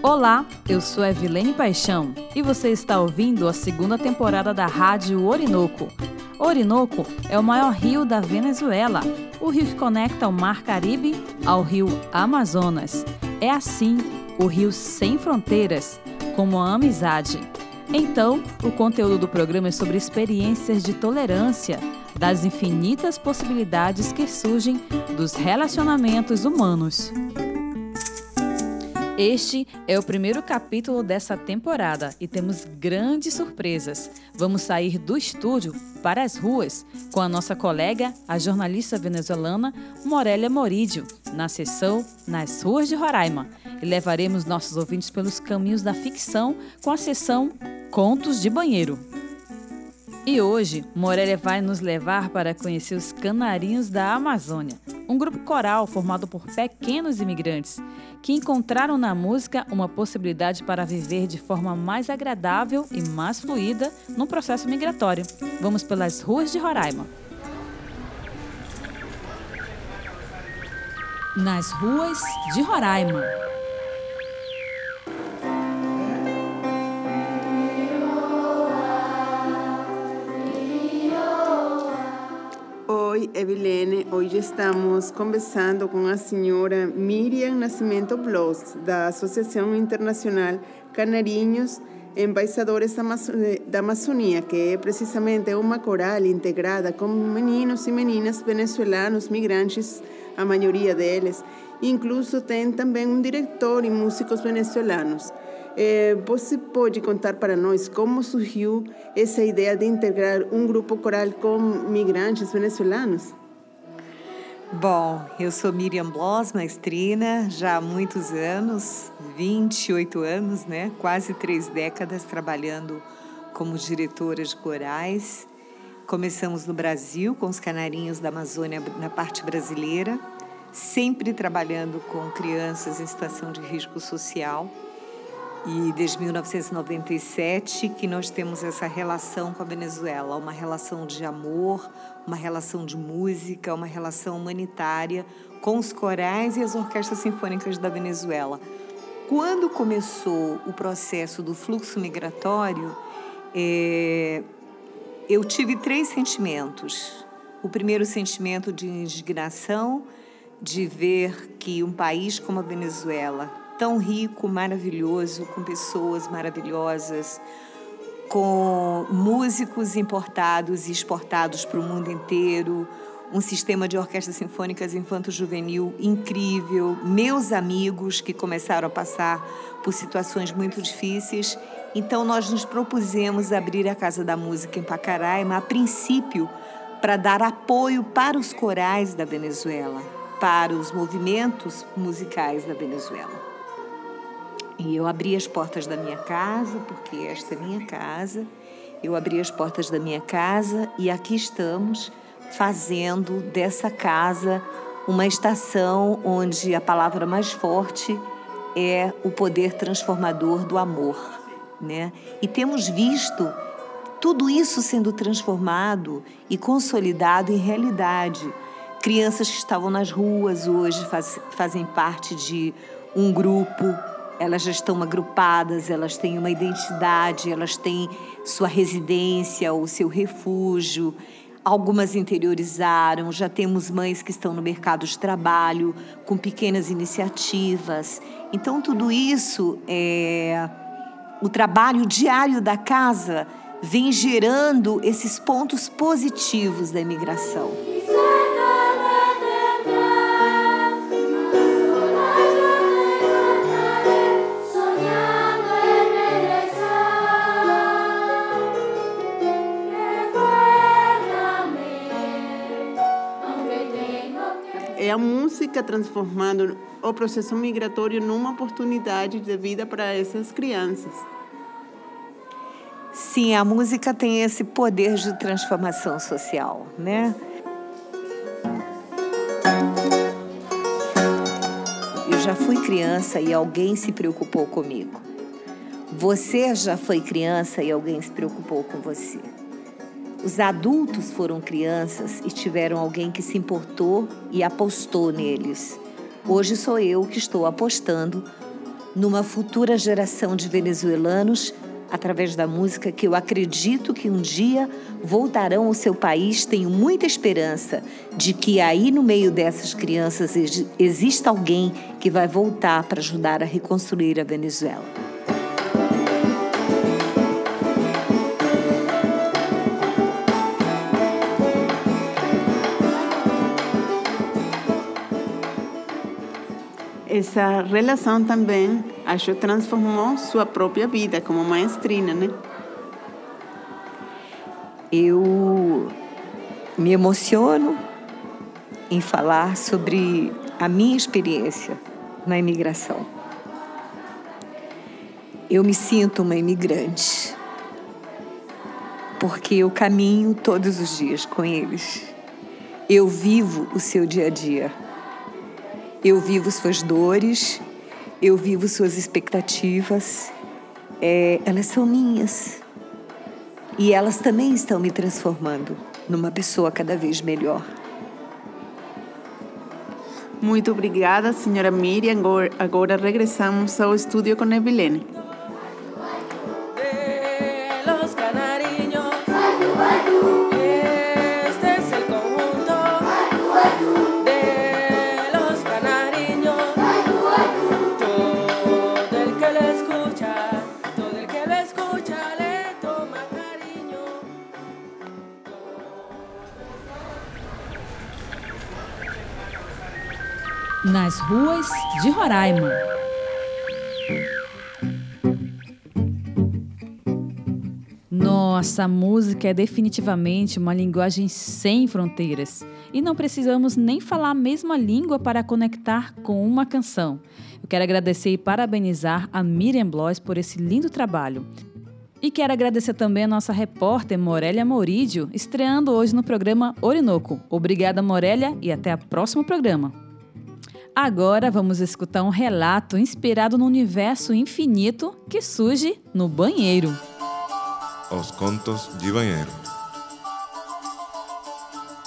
Olá, eu sou Evelene Paixão e você está ouvindo a segunda temporada da Rádio Orinoco. Orinoco é o maior rio da Venezuela, o rio que conecta o Mar Caribe ao rio Amazonas. É assim, o rio sem fronteiras, como a amizade. Então, o conteúdo do programa é sobre experiências de tolerância, das infinitas possibilidades que surgem dos relacionamentos humanos. Este é o primeiro capítulo dessa temporada e temos grandes surpresas. Vamos sair do estúdio para as ruas com a nossa colega, a jornalista venezuelana Morélia Morídio, na sessão Nas Ruas de Roraima. E levaremos nossos ouvintes pelos caminhos da ficção com a sessão Contos de Banheiro. E hoje, Morélia vai nos levar para conhecer os Canarinhos da Amazônia, um grupo coral formado por pequenos imigrantes que encontraram na música uma possibilidade para viver de forma mais agradável e mais fluida no processo migratório. Vamos pelas ruas de Roraima. Nas ruas de Roraima. Evelene. Hoje estamos conversando com a senhora Miriam Nascimento Bloss, da Associação Internacional Canarinhos Embaixadores da Amazônia, que é precisamente uma coral integrada com meninos e meninas venezuelanos migrantes, a maioria deles. Incluso tem também um diretor e músicos venezuelanos. É, você pode contar para nós como surgiu essa ideia de integrar um grupo coral com migrantes venezuelanos? Bom, eu sou Miriam Bloss, maestrina, já há muitos anos, 28 anos, né? Quase três décadas trabalhando como diretora de corais. Começamos no Brasil com os canarinhos da Amazônia na parte brasileira, sempre trabalhando com crianças em situação de risco social e desde 1997 que nós temos essa relação com a Venezuela, uma relação de amor, uma relação de música, uma relação humanitária com os corais e as orquestras sinfônicas da Venezuela. Quando começou o processo do fluxo migratório, é, eu tive três sentimentos. O primeiro sentimento de indignação, de ver que um país como a Venezuela, tão rico, maravilhoso, com pessoas maravilhosas, com músicos importados e exportados para o mundo inteiro, um sistema de orquestras sinfônicas infanto-juvenil incrível, meus amigos que começaram a passar por situações muito difíceis. Então, nós nos propusemos abrir a Casa da Música em Pacaraima, a princípio, para dar apoio para os corais da Venezuela, para os movimentos musicais da Venezuela. E eu abri as portas da minha casa, porque esta é minha casa. Eu abri as portas da minha casa e aqui estamos fazendo dessa casa uma estação onde a palavra mais forte é o poder transformador do amor, né? E temos visto tudo isso sendo transformado e consolidado em realidade. Crianças que estavam nas ruas hoje faz, fazem parte de um grupo elas já estão agrupadas, elas têm uma identidade, elas têm sua residência ou seu refúgio. Algumas interiorizaram, já temos mães que estão no mercado de trabalho com pequenas iniciativas. Então, tudo isso é. O trabalho diário da casa vem gerando esses pontos positivos da imigração. É a música transformando o processo migratório numa oportunidade de vida para essas crianças. Sim, a música tem esse poder de transformação social, né? Eu já fui criança e alguém se preocupou comigo. Você já foi criança e alguém se preocupou com você. Os adultos foram crianças e tiveram alguém que se importou e apostou neles. Hoje sou eu que estou apostando numa futura geração de venezuelanos através da música que eu acredito que um dia voltarão ao seu país. Tenho muita esperança de que aí no meio dessas crianças exista alguém que vai voltar para ajudar a reconstruir a Venezuela. Essa relação também, acho, transformou sua própria vida como maestrina, né? Eu me emociono em falar sobre a minha experiência na imigração. Eu me sinto uma imigrante, porque eu caminho todos os dias com eles. Eu vivo o seu dia a dia. Eu vivo suas dores, eu vivo suas expectativas. É, elas são minhas. E elas também estão me transformando numa pessoa cada vez melhor. Muito obrigada, senhora Miriam. Agora regressamos ao estúdio com a Evelene. Nas ruas de Roraima. Nossa, música é definitivamente uma linguagem sem fronteiras e não precisamos nem falar a mesma língua para conectar com uma canção. Eu quero agradecer e parabenizar a Miriam Blois por esse lindo trabalho. E quero agradecer também a nossa repórter Morélia Morídio, estreando hoje no programa Orinoco. Obrigada, Morélia, e até o próximo programa. Agora vamos escutar um relato inspirado no universo infinito que surge no banheiro. Os contos de banheiro.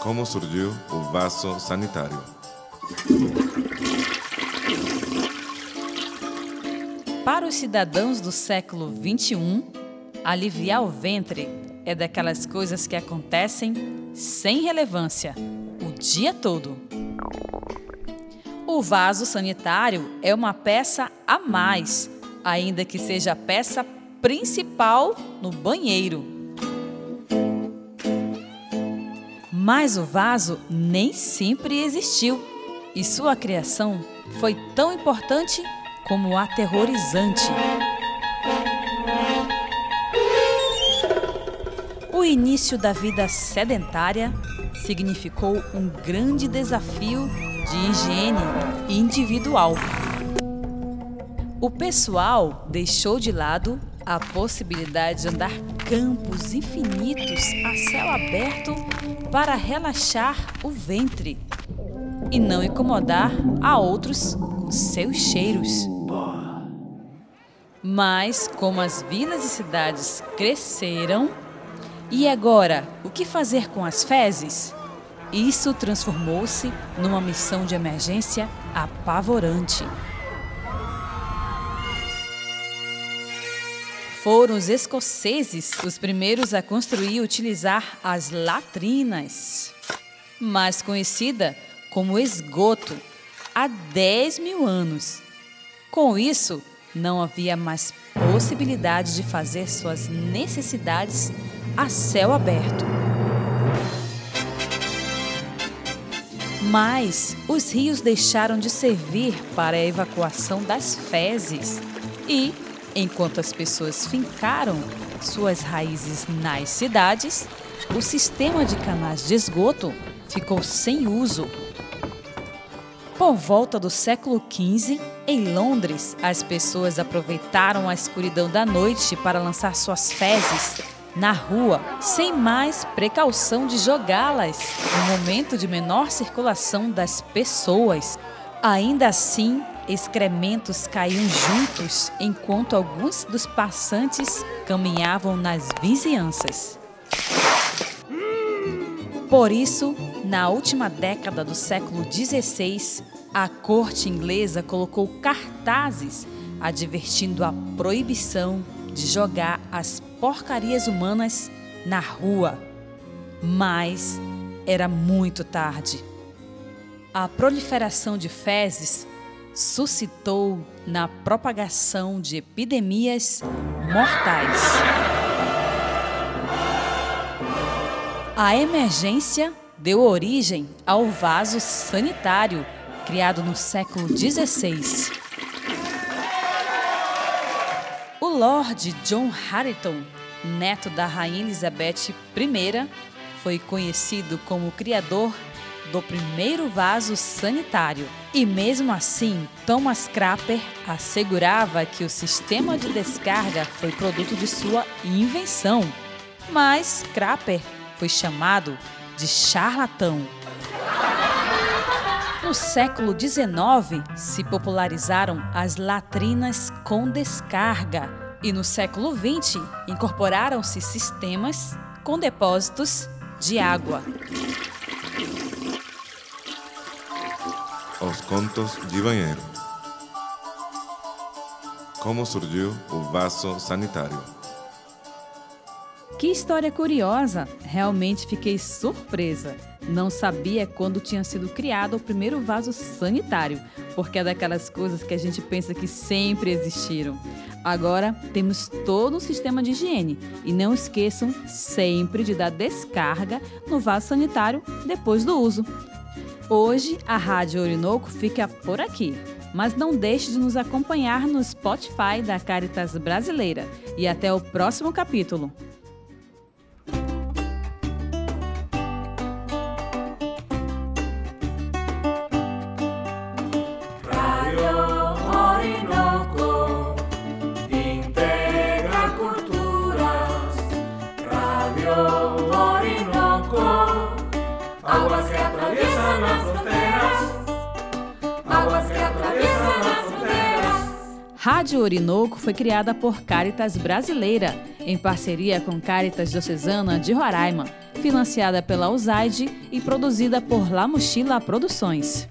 Como surgiu o vaso sanitário? Para os cidadãos do século XXI, aliviar o ventre é daquelas coisas que acontecem sem relevância o dia todo. O vaso sanitário é uma peça a mais, ainda que seja a peça principal no banheiro. Mas o vaso nem sempre existiu e sua criação foi tão importante como aterrorizante. O início da vida sedentária significou um grande desafio de higiene individual. O pessoal deixou de lado a possibilidade de andar campos infinitos a céu aberto para relaxar o ventre e não incomodar a outros com seus cheiros. Mas, como as vilas e cidades cresceram, e agora o que fazer com as fezes? Isso transformou-se numa missão de emergência apavorante. Foram os escoceses os primeiros a construir e utilizar as latrinas, mais conhecida como esgoto, há 10 mil anos. Com isso, não havia mais possibilidade de fazer suas necessidades a céu aberto. Mas os rios deixaram de servir para a evacuação das fezes e, enquanto as pessoas fincaram suas raízes nas cidades, o sistema de canais de esgoto ficou sem uso. Por volta do século XV, em Londres, as pessoas aproveitaram a escuridão da noite para lançar suas fezes na rua, sem mais precaução de jogá-las no momento de menor circulação das pessoas. Ainda assim, excrementos caíam juntos enquanto alguns dos passantes caminhavam nas vizinhanças. Por isso, na última década do século XVI, a corte inglesa colocou cartazes advertindo a proibição de jogar as porcarias humanas na rua. Mas era muito tarde. A proliferação de fezes suscitou na propagação de epidemias mortais. A emergência deu origem ao vaso sanitário, criado no século XVI. O Lord John Hareton, neto da Rainha Elizabeth I, foi conhecido como o criador do primeiro vaso sanitário. E mesmo assim, Thomas Crapper assegurava que o sistema de descarga foi produto de sua invenção. Mas Crapper foi chamado de charlatão. No século XIX, se popularizaram as latrinas com descarga e no século XX incorporaram-se sistemas com depósitos de água. Os contos de banheiro. Como surgiu o vaso sanitário? Que história curiosa! Realmente fiquei surpresa. Não sabia quando tinha sido criado o primeiro vaso sanitário, porque é daquelas coisas que a gente pensa que sempre existiram. Agora temos todo um sistema de higiene e não esqueçam sempre de dar descarga no vaso sanitário depois do uso. Hoje a Rádio Orinoco fica por aqui, mas não deixe de nos acompanhar no Spotify da Caritas Brasileira. E até o próximo capítulo. Rádio Orinoco foi criada por Caritas Brasileira, em parceria com Caritas Diocesana de Roraima, financiada pela USAID e produzida por La Mochila Produções.